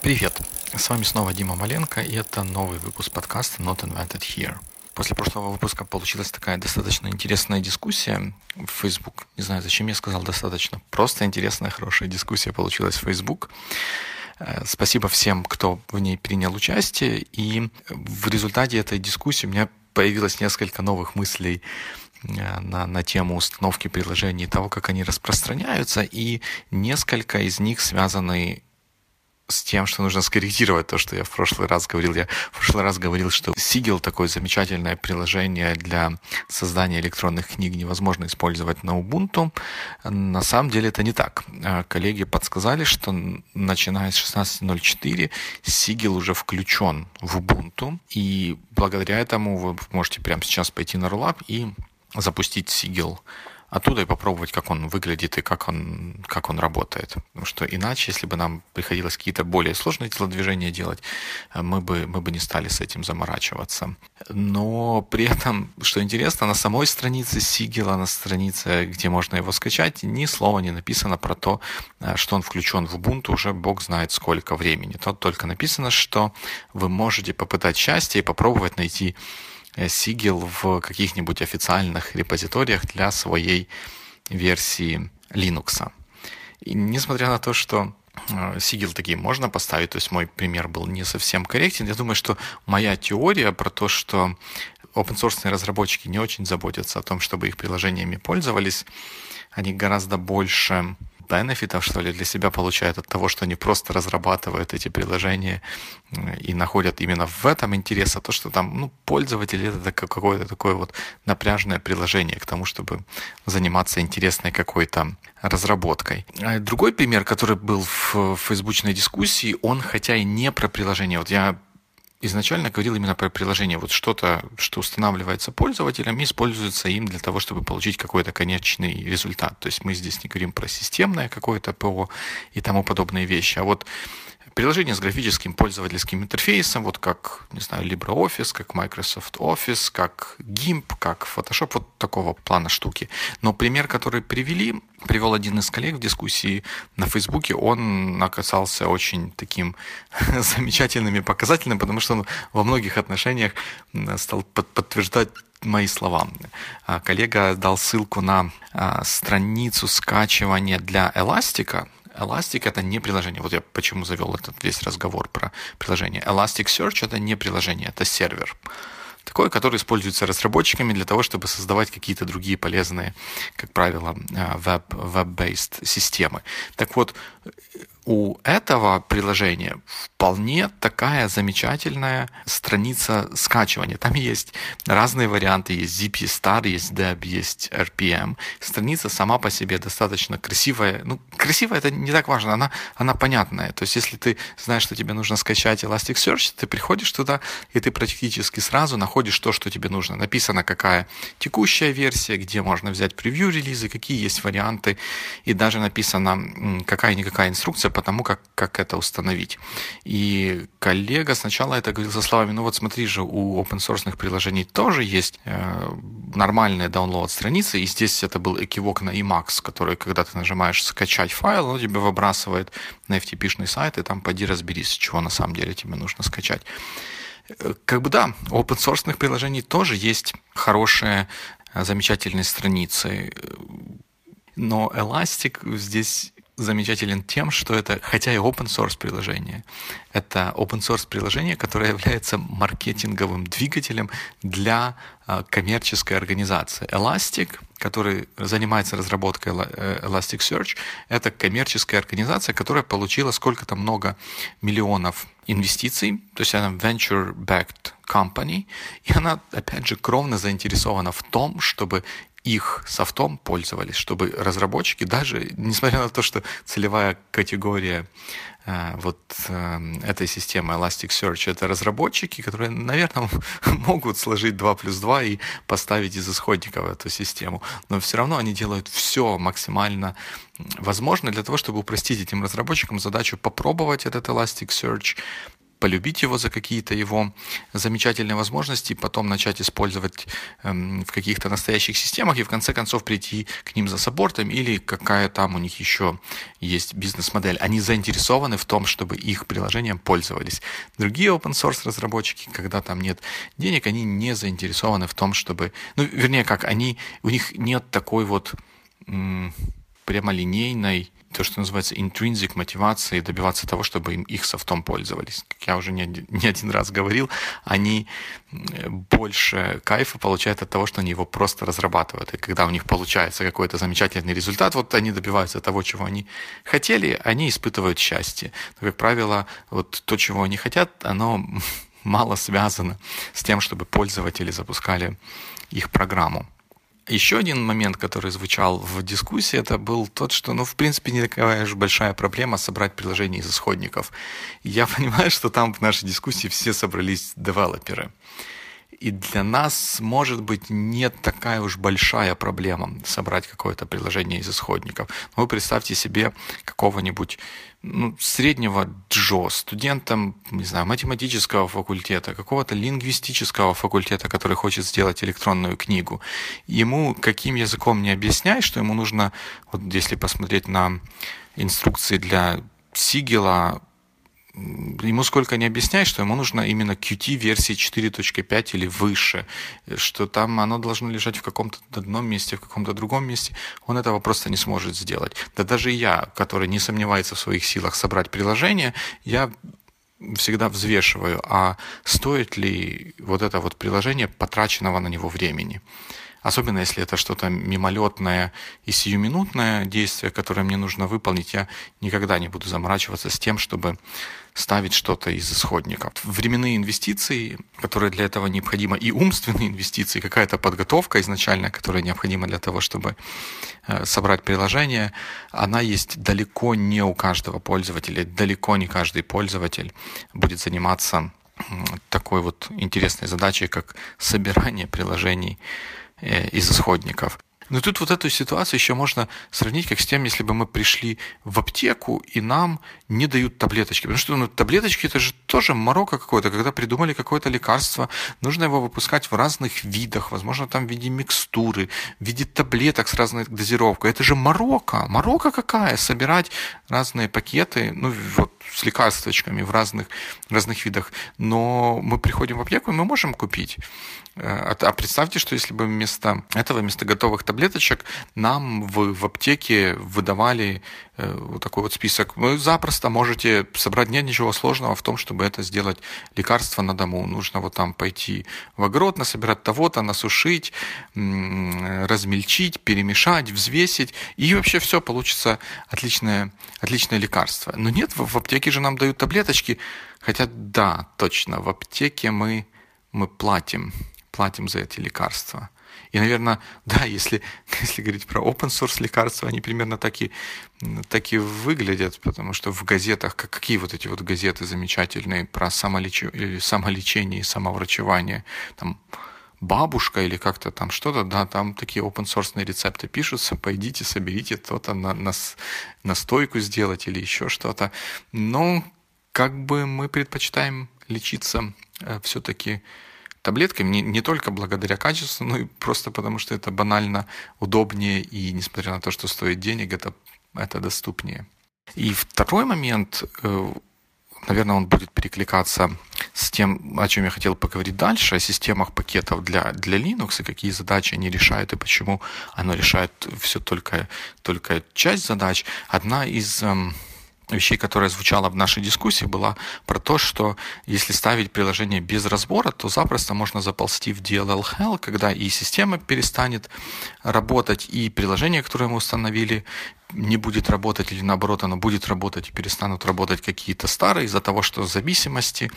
Привет! С вами снова Дима Маленко, и это новый выпуск подкаста Not Invented Here. После прошлого выпуска получилась такая достаточно интересная дискуссия в Facebook. Не знаю, зачем я сказал достаточно. Просто интересная, хорошая дискуссия получилась в Facebook. Э, спасибо всем, кто в ней принял участие. И в результате этой дискуссии у меня появилось несколько новых мыслей э, на, на тему установки приложений, того, как они распространяются, и несколько из них связаны с тем, что нужно скорректировать то, что я в прошлый раз говорил. Я в прошлый раз говорил, что Sigil такое замечательное приложение для создания электронных книг невозможно использовать на Ubuntu. На самом деле это не так. А, коллеги подсказали, что начиная с 16.04 Sigil уже включен в Ubuntu, и благодаря этому вы можете прямо сейчас пойти на Rollup и запустить Sigil оттуда и попробовать, как он выглядит и как он, как он работает. Потому что иначе, если бы нам приходилось какие-то более сложные телодвижения делать, э, мы бы, мы бы не стали с этим заморачиваться. Но при этом, что интересно, на самой странице Сигела, на странице, где можно его скачать, ни слова не написано про то, э, что он включен в Ubuntu уже бог знает сколько времени. Тут только написано, что вы можете попытать счастье и попробовать найти Sigil в каких-нибудь официальных репозиториях для своей версии Linux. И несмотря на то, что Sigil такие можно поставить, то есть мой пример был не совсем корректен, я думаю, что моя теория про то, что open source разработчики не очень заботятся о том, чтобы их приложениями пользовались, они гораздо больше бенефитов, что ли, для себя получают от того, что они просто разрабатывают эти приложения и находят именно в этом интерес, а то, что там, ну, пользователь это какое-то такое вот напряжное приложение к тому, чтобы заниматься интересной какой-то разработкой. А другой пример, который был в фейсбучной дискуссии, он хотя и не про приложение, вот я изначально говорил именно про приложение. Вот что-то, что устанавливается пользователем используется им для того, чтобы получить какой-то конечный результат. То есть мы здесь не говорим про системное какое-то ПО и тому подобные вещи. А вот приложение с графическим пользовательским интерфейсом, вот как, не знаю, LibreOffice, как Microsoft Office, как GIMP, как Photoshop, вот такого плана штуки. Но пример, который привели, привел один из коллег в дискуссии на Фейсбуке, он оказался очень таким замечательным и показательным, потому что он во многих отношениях стал подтверждать мои слова. А коллега дал ссылку на а, страницу скачивания для Эластика, Elastic это не приложение. Вот я почему завел этот весь разговор про приложение. Elasticsearch это не приложение, это сервер. Такой, который используется разработчиками для того, чтобы создавать какие-то другие полезные, как правило, веб, web-based системы. Так вот, у этого приложения вполне такая замечательная страница скачивания. Там есть разные варианты, есть ZP Star, есть Deb, есть RPM. Страница сама по себе достаточно красивая. Ну, красивая это не так важно, она, она понятная. То есть, если ты знаешь, что тебе нужно скачать Elasticsearch, ты приходишь туда, и ты практически сразу находишь то, что тебе нужно. Написано, какая текущая версия, где можно взять превью релизы, какие есть варианты, и даже написано, какая-никакая инструкция по тому, как, как это установить. И коллега сначала это говорил со словами, ну вот смотри же, у open source приложений тоже есть э, нормальные download страницы, и здесь это был экивок на Emacs, который, когда ты нажимаешь скачать файл, он тебе выбрасывает на FTP-шный сайт, и там поди разберись, чего на самом деле тебе нужно скачать. Э, как бы да, у open source приложений тоже есть хорошие, э, замечательные страницы, но Elastic здесь замечателен тем, что это, хотя и open source приложение, это open source приложение, которое является маркетинговым двигателем для а, коммерческой организации. Elastic, который занимается разработкой э, Elasticsearch, это коммерческая организация, которая получила сколько-то много миллионов инвестиций, то есть она venture-backed company, и она, опять же, кровно заинтересована в том, чтобы их софтом пользовались, чтобы разработчики, даже несмотря на то, что целевая категория э, вот э, этой системы Elasticsearch это разработчики, которые, наверное, могут сложить 2 плюс 2 и поставить из исходников эту систему, но все равно они делают все максимально возможное для того, чтобы упростить этим разработчикам задачу попробовать этот Elasticsearch, полюбить его за какие-то его замечательные возможности, потом начать использовать эм, в каких-то настоящих системах и в конце концов прийти к ним за саппортом или какая там у них еще есть бизнес-модель. Они заинтересованы в том, чтобы их приложением пользовались. Другие open source разработчики, когда там нет денег, они не заинтересованы в том, чтобы, ну, вернее, как, они, у них нет такой вот прямолинейной то, что называется intrinsic мотивации добиваться того, чтобы им их софтом пользовались. Как я уже не, не один раз говорил, они больше кайфа получают от того, что они его просто разрабатывают. И когда у них получается какой-то замечательный результат, вот они добиваются того, чего они хотели, они испытывают счастье. Но, как правило, вот то, чего они хотят, оно мало связано с тем, чтобы пользователи запускали их программу. Еще один момент, который звучал в дискуссии, это был тот, что, ну, в принципе, не такая уж большая проблема собрать приложение из исходников. Я понимаю, что там в нашей дискуссии все собрались девелоперы. И для нас, может быть, нет такая уж большая проблема собрать какое-то приложение из исходников. Но вы представьте себе какого-нибудь ну, среднего Джо, студентом, не знаю, математического факультета, какого-то лингвистического факультета, который хочет сделать электронную книгу. Ему каким языком не объясняй, что ему нужно, вот если посмотреть на инструкции для Сигела, ему сколько не объясняй, что ему нужно именно Qt версии 4.5 или выше, что там оно должно лежать в каком-то одном месте, в каком-то другом месте, он этого просто не сможет сделать. Да даже я, который не сомневается в своих силах собрать приложение, я всегда взвешиваю, а стоит ли вот это вот приложение потраченного на него времени. Особенно если это что-то мимолетное и сиюминутное действие, которое мне нужно выполнить, я никогда не буду заморачиваться с тем, чтобы ставить что-то из исходников. Временные инвестиции, которые для этого необходимы, и умственные инвестиции, какая-то подготовка изначальная, которая необходима для того, чтобы э, собрать приложение, она есть далеко не у каждого пользователя, далеко не каждый пользователь будет заниматься такой вот интересной задачей, как собирание приложений из исходников. Но тут вот эту ситуацию еще можно сравнить как с тем, если бы мы пришли в аптеку и нам не дают таблеточки. Потому что ну, таблеточки это же тоже морока какое-то. Когда придумали какое-то лекарство, нужно его выпускать в разных видах, возможно, там в виде микстуры, в виде таблеток с разной дозировкой. Это же морока. Морока какая? Собирать разные пакеты, ну вот с лекарствочками в разных, разных видах. Но мы приходим в аптеку, и мы можем купить. Э, а представьте, что если бы вместо этого, вместо готовых таблеточек, нам в, в аптеке выдавали э, вот такой вот список. Вы запросто можете собрать, нет ничего сложного в том, чтобы это сделать лекарство на дому. Нужно вот там пойти в огород, насобирать того-то, насушить, размельчить, перемешать, взвесить, и вообще все получится отличное, отличное лекарство. Но нет, в, в аптеке же нам дают таблеточки, хотя да, точно, в аптеке мы, мы платим платим за эти лекарства. И, наверное, да, если, если говорить про open source лекарства, они примерно так и, так и выглядят, потому что в газетах, как, какие вот эти вот газеты замечательные про самолеч... самолечение и самоврачевание, там бабушка или как-то там что-то, да, там такие open source рецепты пишутся, пойдите, соберите то-то на, на, на стойку сделать или еще что-то. Но как бы мы предпочитаем лечиться э, все-таки таблетками, не, не только благодаря качеству, но и просто потому, что это банально удобнее, и несмотря на то, что стоит денег, это, это доступнее. И второй момент, э, наверное, он будет перекликаться с тем, о чем я хотел поговорить дальше, о системах пакетов для, для Linux и какие задачи они решают и почему оно решает все только, только часть задач. Одна из эм, вещей, которая звучала в нашей дискуссии, была про то, что если ставить приложение без разбора, то запросто можно заползти в DLL Hell, когда и система перестанет работать, и приложение, которое мы установили, не будет работать или наоборот оно будет работать и перестанут работать какие-то старые из-за того, что зависимости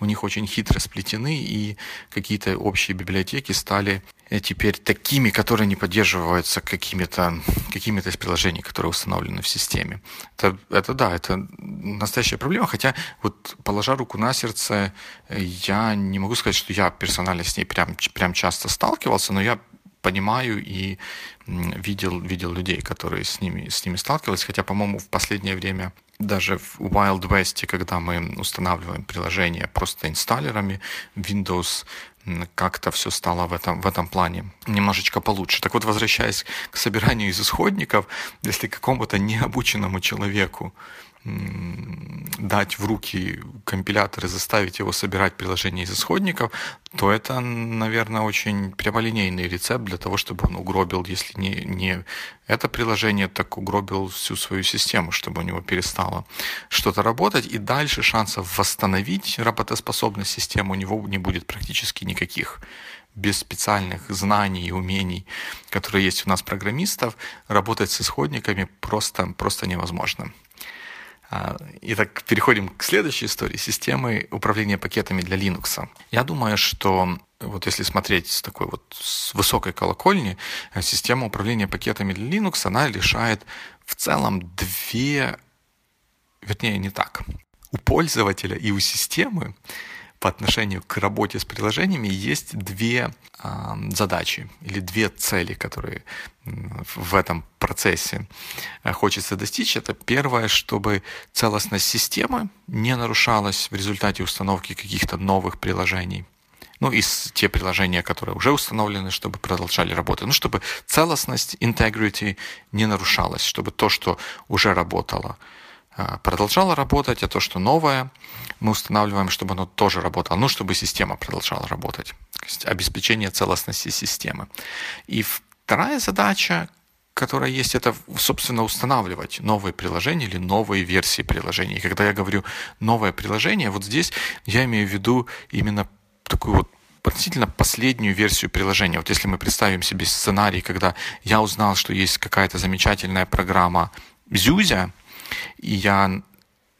у них очень хитро сплетены и какие-то общие библиотеки стали теперь такими, которые не поддерживаются какими-то какими из приложений, которые установлены в системе. Это, это да, это настоящая проблема, хотя вот положа руку на сердце, э, я не могу сказать, что я персонально с ней прям, прям часто сталкивался, но я понимаю и видел, видел людей, которые с ними, с ними сталкивались, хотя, по-моему, в последнее время даже в Wild West, когда мы устанавливаем приложение просто инсталлерами, Windows как-то все стало в этом, в этом плане немножечко получше. Так вот, возвращаясь к собиранию из исходников, если какому-то необученному человеку дать в руки компилятор и заставить его собирать приложение из исходников, то это, наверное, очень прямолинейный рецепт для того, чтобы он угробил, если не, не это приложение, так угробил всю свою систему, чтобы у него перестало что-то работать, и дальше шансов восстановить работоспособность системы у него не будет практически никаких без специальных знаний и умений, которые есть у нас программистов, работать с исходниками просто, просто невозможно. А, итак, переходим к следующей истории. Системы управления пакетами для Linux. Я думаю, что вот если смотреть с такой вот с высокой колокольни, э, система управления пакетами для Linux, она решает в целом две, вернее, не так. У пользователя и у системы по отношению к работе с приложениями есть две э, задачи или две цели, которые в этом процессе э, хочется достичь. Это первое, чтобы целостность системы не нарушалась в результате установки каких-то новых приложений. Ну, и те приложения, которые уже установлены, чтобы продолжали работать. Ну, чтобы целостность, integrity не нарушалась, чтобы то, что уже работало, а, продолжало работать, а то, что новое, мы устанавливаем, чтобы оно тоже работало, ну, чтобы система продолжала работать. То есть обеспечение целостности системы. И вторая задача, которая есть, это, собственно, устанавливать новые приложения или новые версии приложений. И когда я говорю новое приложение, вот здесь я имею в виду именно такую вот относительно последнюю версию приложения. Вот если мы представим себе сценарий, когда я узнал, что есть какая-то замечательная программа Зюзя, и я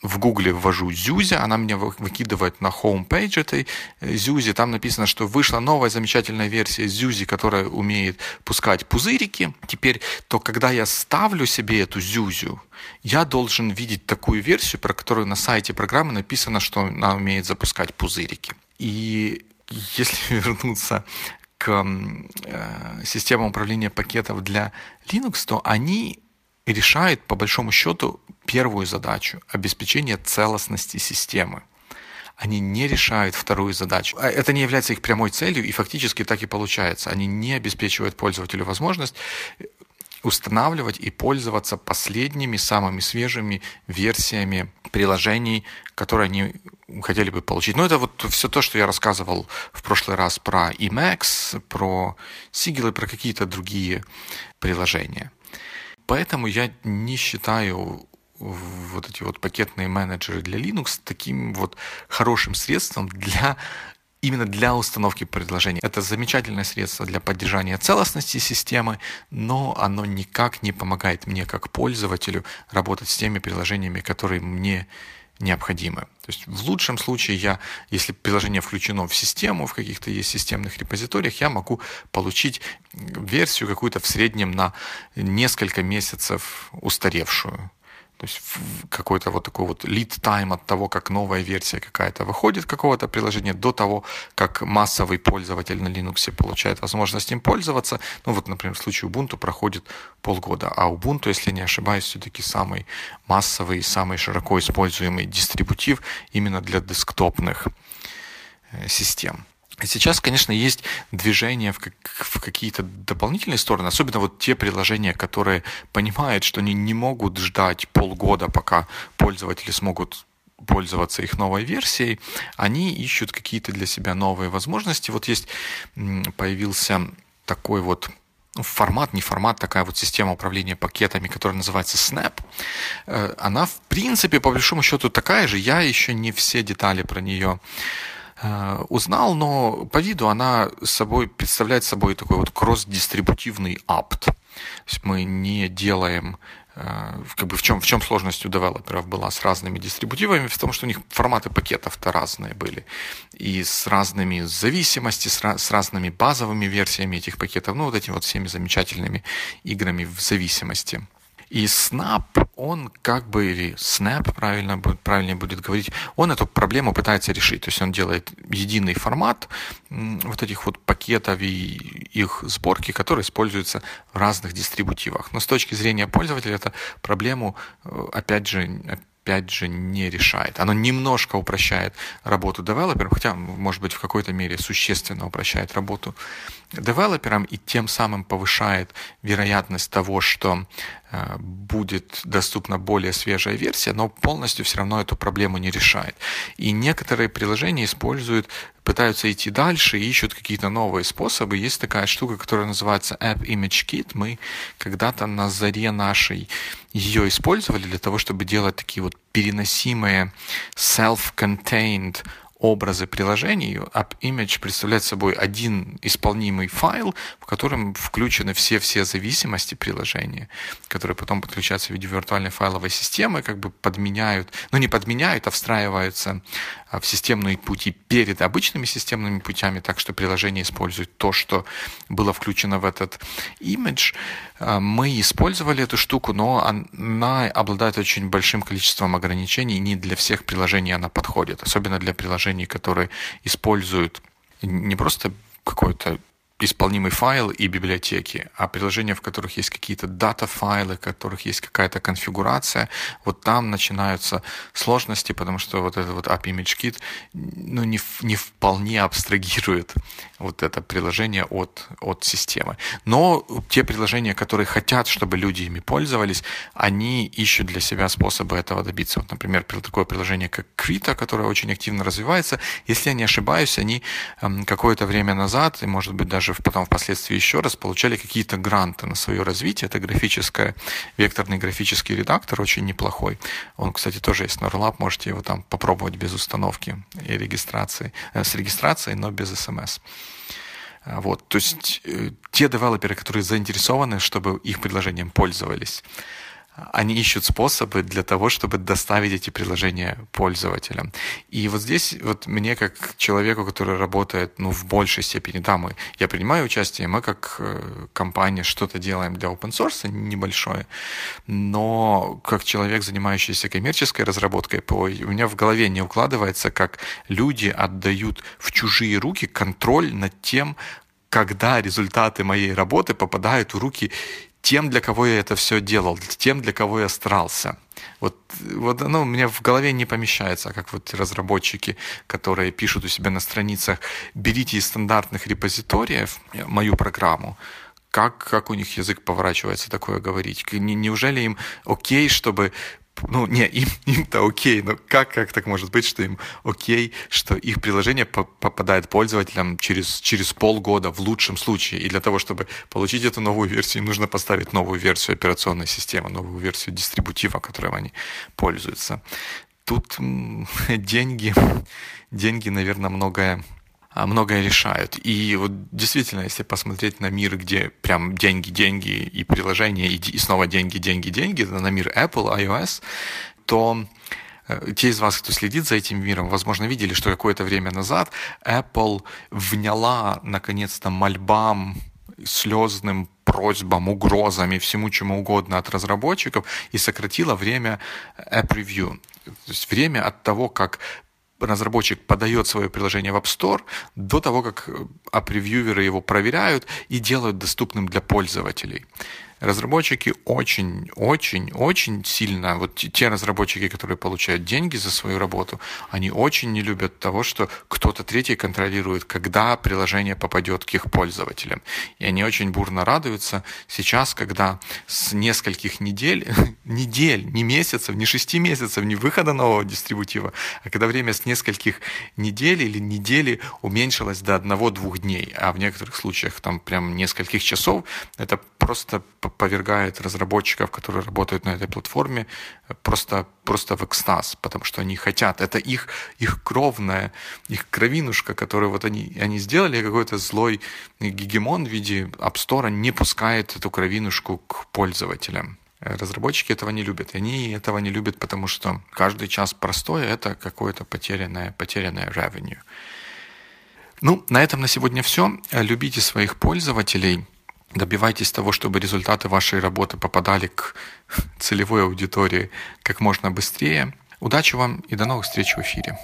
в Гугле ввожу Зюзя, она меня выкидывает на home page этой э, Зюзи, там написано, что вышла новая замечательная версия Зюзи, которая умеет пускать пузырики. Теперь, то когда я ставлю себе эту Зюзю, я должен видеть такую версию, про которую на сайте программы написано, что она умеет запускать пузырики. И если вернуться к э, системам управления пакетов для Linux, то они решает, по большому счету, первую задачу – обеспечение целостности системы. Они не решают вторую задачу. А это не является их прямой целью, и фактически так и получается. Они не обеспечивают пользователю возможность устанавливать и пользоваться последними, самыми свежими версиями приложений, которые они хотели бы получить. Ну, это вот все то, что я рассказывал в прошлый раз про Emacs, про Sigil и про какие-то другие приложения. Поэтому я не считаю вот эти вот пакетные менеджеры для Linux таким вот хорошим средством для именно для установки предложений. Это замечательное средство для поддержания целостности системы, но оно никак не помогает мне как пользователю работать с теми приложениями, которые мне необходимы. То есть в лучшем случае я, если приложение включено в систему, в каких-то есть системных репозиториях, я могу получить версию какую-то в среднем на несколько месяцев устаревшую. То есть какой-то вот такой вот lead time от того, как новая версия какая-то выходит какого-то приложения, до того, как массовый пользователь на Linux получает возможность им пользоваться. Ну вот, например, в случае Ubuntu проходит полгода, а Ubuntu, если не ошибаюсь, все-таки самый массовый, самый широко используемый дистрибутив именно для десктопных э, систем. Сейчас, конечно, есть движение в, как, в какие-то дополнительные стороны, особенно вот те приложения, которые понимают, что они не могут ждать полгода, пока пользователи смогут пользоваться их новой версией, они ищут какие-то для себя новые возможности. Вот есть, появился такой вот ну, формат, не формат, такая вот система управления пакетами, которая называется Snap. Э, она, в принципе, по большому счету такая же. Я еще не все детали про нее Э, узнал, но по виду она собой представляет собой такой вот кросс-дистрибутивный апт. То есть мы не делаем э, как бы в чем, в чем сложность у девелоперов была с разными дистрибутивами, в том, что у них форматы пакетов-то разные были. И с разными зависимостями, с, с разными базовыми версиями этих пакетов, ну, вот этими вот всеми замечательными играми в зависимости. И Snap он как бы, или Snap, правильно, правильнее будет говорить, он эту проблему пытается решить. То есть он делает единый формат вот этих вот пакетов и их сборки, которые используются в разных дистрибутивах. Но с точки зрения пользователя это проблему, э, опять же, опять же, не решает. Оно немножко упрощает работу девелоперам, хотя, может быть, в какой-то мере существенно упрощает работу девелоперам и тем самым повышает вероятность того, что э, будет доступна более свежая версия, но полностью все равно эту проблему не решает. И некоторые приложения используют, пытаются идти дальше и ищут какие-то новые способы. Есть такая штука, которая называется App Image Kit. Мы когда-то на заре нашей ее использовали для того, чтобы делать такие вот переносимые self-contained образы приложений, AppImage представляет собой один исполнимый файл, в котором включены все-все зависимости приложения, которые потом подключаются в виде виртуальной файловой системы, как бы подменяют, ну не подменяют, а встраиваются а, в системные пути перед обычными системными путями, так что приложение использует то, что было включено в этот image. А, мы использовали эту штуку, но она обладает очень большим количеством ограничений, и не для всех приложений она подходит, особенно для приложений, которые используют не просто какой-то исполнимый файл и библиотеки, а приложения, в которых есть какие-то дата-файлы, в которых есть какая-то конфигурация, вот там начинаются сложности, потому что вот этот вот App Image Kit ну, не, не вполне абстрагирует вот это приложение от, от системы. Но те приложения, которые хотят, чтобы люди ими пользовались, они ищут для себя способы этого добиться. Вот, например, такое приложение, как Krita, которое очень активно развивается, если я не ошибаюсь, они эм, какое-то время назад, и, может быть, даже даже потом впоследствии еще раз получали какие-то гранты на свое развитие. Это графическое, векторный графический редактор, очень неплохой. Он, кстати, тоже есть на можете его там попробовать без установки и регистрации, э, с регистрацией, но без смс. А, вот, то есть э, те девелоперы, которые заинтересованы, чтобы их предложением пользовались, они ищут способы для того, чтобы доставить эти приложения пользователям. И вот здесь вот мне как человеку, который работает ну, в большей степени, да, мы, я принимаю участие, мы как э, компания что-то делаем для open source небольшое, но как человек, занимающийся коммерческой разработкой ПО, у меня в голове не укладывается, как люди отдают в чужие руки контроль над тем, когда результаты моей работы попадают в руки тем, для кого я это все делал, тем, для кого я старался. Вот, вот оно у меня в голове не помещается, как вот разработчики, которые пишут у себя на страницах, берите из стандартных репозиториев мою программу, как, как у них язык поворачивается такое говорить? Неужели им окей, чтобы ну, не, им, им-то окей, но как, как так может быть, что им окей, что их приложение по попадает пользователям через, через полгода в лучшем случае, и для того, чтобы получить эту новую версию, им нужно поставить новую версию операционной системы, новую версию дистрибутива, которым они пользуются. Тут деньги, деньги, наверное, многое многое решают. И вот действительно, если посмотреть на мир, где прям деньги, деньги и приложения, и, снова деньги, деньги, деньги, на мир Apple, iOS, то э, те из вас, кто следит за этим миром, возможно, видели, что какое-то время назад Apple вняла, наконец-то, мольбам, слезным просьбам, угрозам и всему чему угодно от разработчиков и сократила время App Review. То есть время от того, как разработчик подает свое приложение в App Store до того, как апревьюверы его проверяют и делают доступным для пользователей разработчики очень, очень, очень сильно, вот те разработчики, которые получают деньги за свою работу, они очень не любят того, что кто-то третий контролирует, когда приложение попадет к их пользователям. И они очень бурно радуются сейчас, когда с нескольких недель, недель, не месяцев, не шести месяцев, не выхода нового дистрибутива, а когда время с нескольких недель или недели уменьшилось до одного-двух дней, а в некоторых случаях там прям нескольких часов, это просто повергает разработчиков, которые работают на этой платформе, просто, просто в экстаз, потому что они хотят. Это их, их кровная, их кровинушка, которую вот они, они сделали, какой-то злой гегемон в виде App Store не пускает эту кровинушку к пользователям. Разработчики этого не любят. Они этого не любят, потому что каждый час простой — это какое-то потерянное, потерянное revenue. Ну, на этом на сегодня все. Любите своих пользователей — Добивайтесь того, чтобы результаты вашей работы попадали к целевой аудитории как можно быстрее. Удачи вам и до новых встреч в эфире.